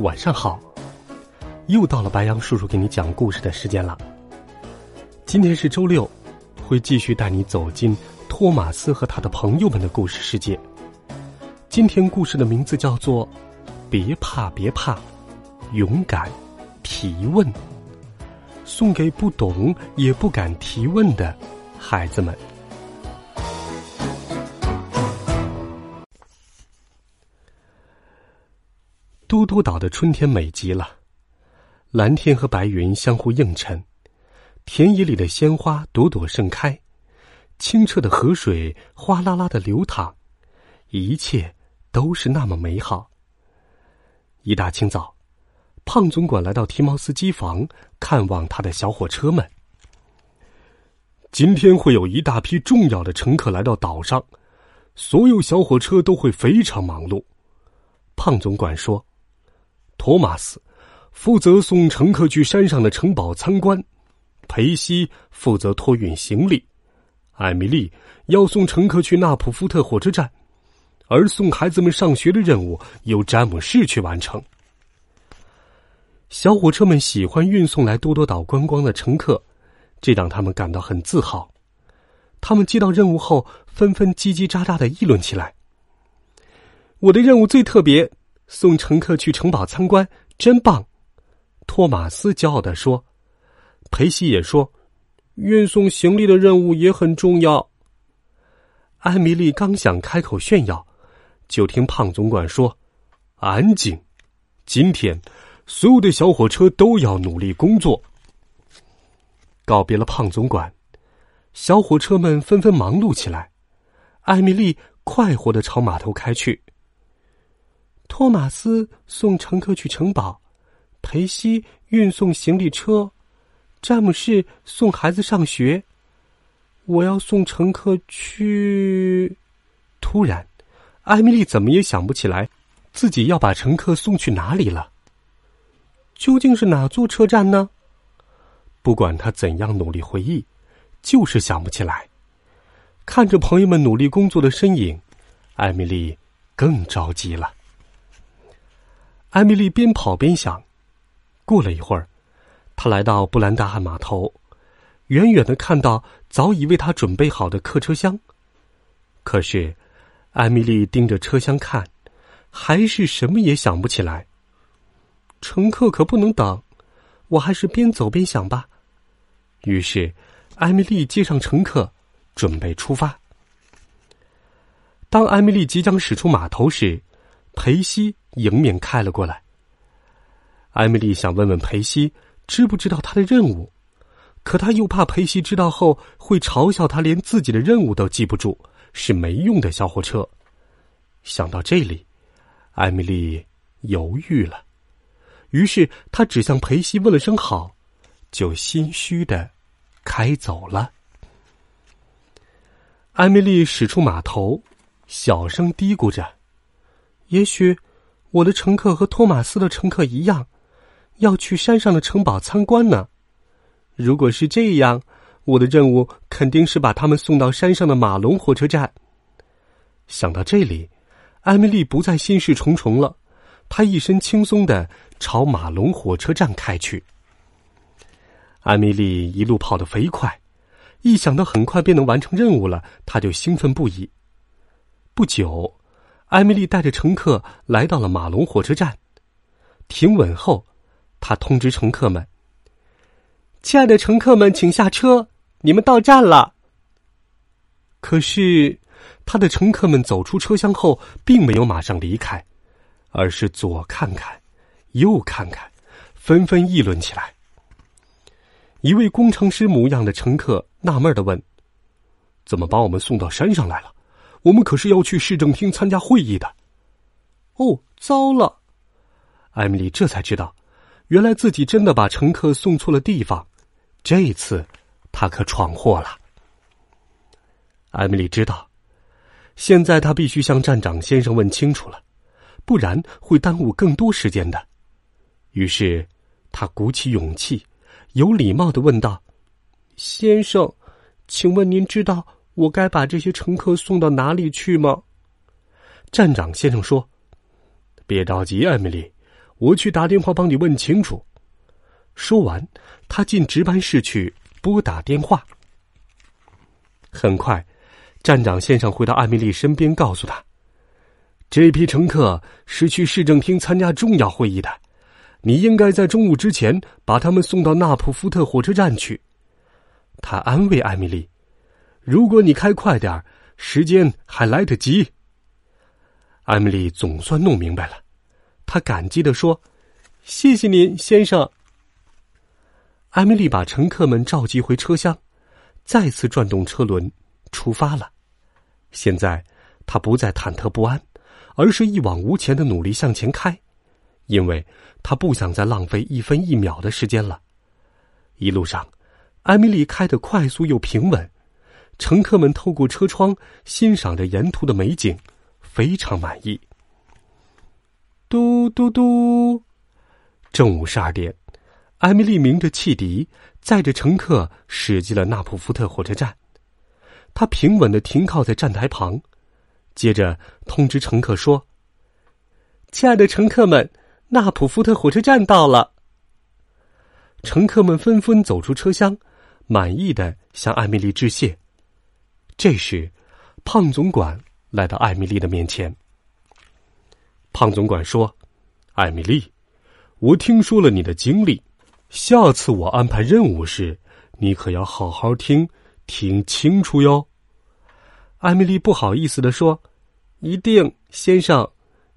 晚上好！又到了白羊叔叔给你讲故事的时间了。今天是周六，会继续带你走进托马斯和他的朋友们的故事世界。今天故事的名字叫做《别怕别怕，勇敢提问》，送给不懂也不敢提问的孩子们。嘟嘟岛的春天美极了，蓝天和白云相互映衬，田野里的鲜花朵朵盛开，清澈的河水哗啦啦的流淌，一切都是那么美好。一大清早，胖总管来到提毛斯机房看望他的小火车们。今天会有一大批重要的乘客来到岛上，所有小火车都会非常忙碌。胖总管说。托马斯负责送乘客去山上的城堡参观，裴西负责托运行李，艾米丽要送乘客去纳普福特火车站，而送孩子们上学的任务由詹姆士去完成。小火车们喜欢运送来多多岛观光的乘客，这让他们感到很自豪。他们接到任务后，纷纷叽叽喳喳的议论起来：“我的任务最特别。”送乘客去城堡参观，真棒！托马斯骄傲地说。裴西也说：“运送行李的任务也很重要。”艾米丽刚想开口炫耀，就听胖总管说：“安静！今天所有的小火车都要努力工作。”告别了胖总管，小火车们纷纷忙碌起来。艾米丽快活的朝码头开去。托马斯送乘客去城堡，裴西运送行李车，詹姆士送孩子上学。我要送乘客去。突然，艾米丽怎么也想不起来，自己要把乘客送去哪里了。究竟是哪座车站呢？不管他怎样努力回忆，就是想不起来。看着朋友们努力工作的身影，艾米丽更着急了。艾米丽边跑边想。过了一会儿，她来到布兰达汉码头，远远的看到早已为她准备好的客车厢。可是，艾米丽盯着车厢看，还是什么也想不起来。乘客可不能等，我还是边走边想吧。于是，艾米丽接上乘客，准备出发。当艾米丽即将驶出码头时，裴西迎面开了过来。艾米丽想问问裴西知不知道他的任务，可他又怕裴西知道后会嘲笑他连自己的任务都记不住，是没用的小火车。想到这里，艾米丽犹豫了，于是她只向裴西问了声好，就心虚的开走了。艾米丽驶出码头，小声嘀咕着。也许，我的乘客和托马斯的乘客一样，要去山上的城堡参观呢。如果是这样，我的任务肯定是把他们送到山上的马龙火车站。想到这里，艾米丽不再心事重重了，她一身轻松的朝马龙火车站开去。艾米丽一路跑得飞快，一想到很快便能完成任务了，她就兴奋不已。不久。艾米丽带着乘客来到了马龙火车站，停稳后，她通知乘客们：“亲爱的乘客们，请下车，你们到站了。”可是，他的乘客们走出车厢后，并没有马上离开，而是左看看，右看看，纷纷议论起来。一位工程师模样的乘客纳闷的问：“怎么把我们送到山上来了？”我们可是要去市政厅参加会议的。哦，糟了！艾米丽这才知道，原来自己真的把乘客送错了地方。这一次，她可闯祸了。艾米丽知道，现在她必须向站长先生问清楚了，不然会耽误更多时间的。于是，她鼓起勇气，有礼貌的问道：“先生，请问您知道我该把这些乘客送到哪里去吗？”站长先生说：“别着急，艾米丽，我去打电话帮你问清楚。”说完，他进值班室去拨打电话。很快。站长先生回到艾米丽身边，告诉她：“这批乘客是去市政厅参加重要会议的，你应该在中午之前把他们送到纳普福特火车站去。”他安慰艾米丽：“如果你开快点时间还来得及。”艾米丽总算弄明白了，她感激的说：“谢谢您，先生。”艾米丽把乘客们召集回车厢，再次转动车轮，出发了。现在，他不再忐忑不安，而是一往无前的努力向前开，因为他不想再浪费一分一秒的时间了。一路上，艾米丽开得快速又平稳，乘客们透过车窗欣赏着沿途的美景，非常满意。嘟嘟嘟，正午十二点，艾米丽鸣着汽笛，载着乘客驶进了纳普福特火车站。他平稳的停靠在站台旁，接着通知乘客说：“亲爱的乘客们，纳普福特火车站到了。”乘客们纷纷走出车厢，满意的向艾米丽致谢。这时，胖总管来到艾米丽的面前。胖总管说：“艾米丽，我听说了你的经历，下次我安排任务时，你可要好好听。”听清楚哟，艾米丽不好意思的说：“一定，先生，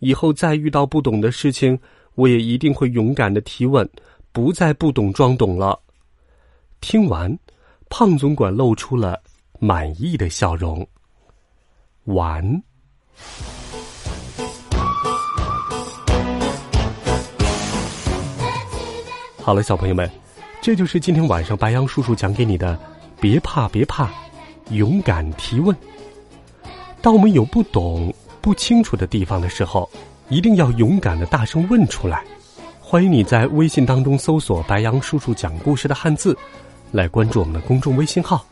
以后再遇到不懂的事情，我也一定会勇敢的提问，不再不懂装懂了。”听完，胖总管露出了满意的笑容。完。好了，小朋友们，这就是今天晚上白杨叔叔讲给你的。别怕，别怕，勇敢提问。当我们有不懂、不清楚的地方的时候，一定要勇敢的大声问出来。欢迎你在微信当中搜索“白杨叔叔讲故事”的汉字，来关注我们的公众微信号。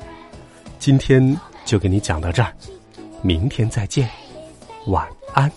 今天就给你讲到这儿，明天再见，晚安。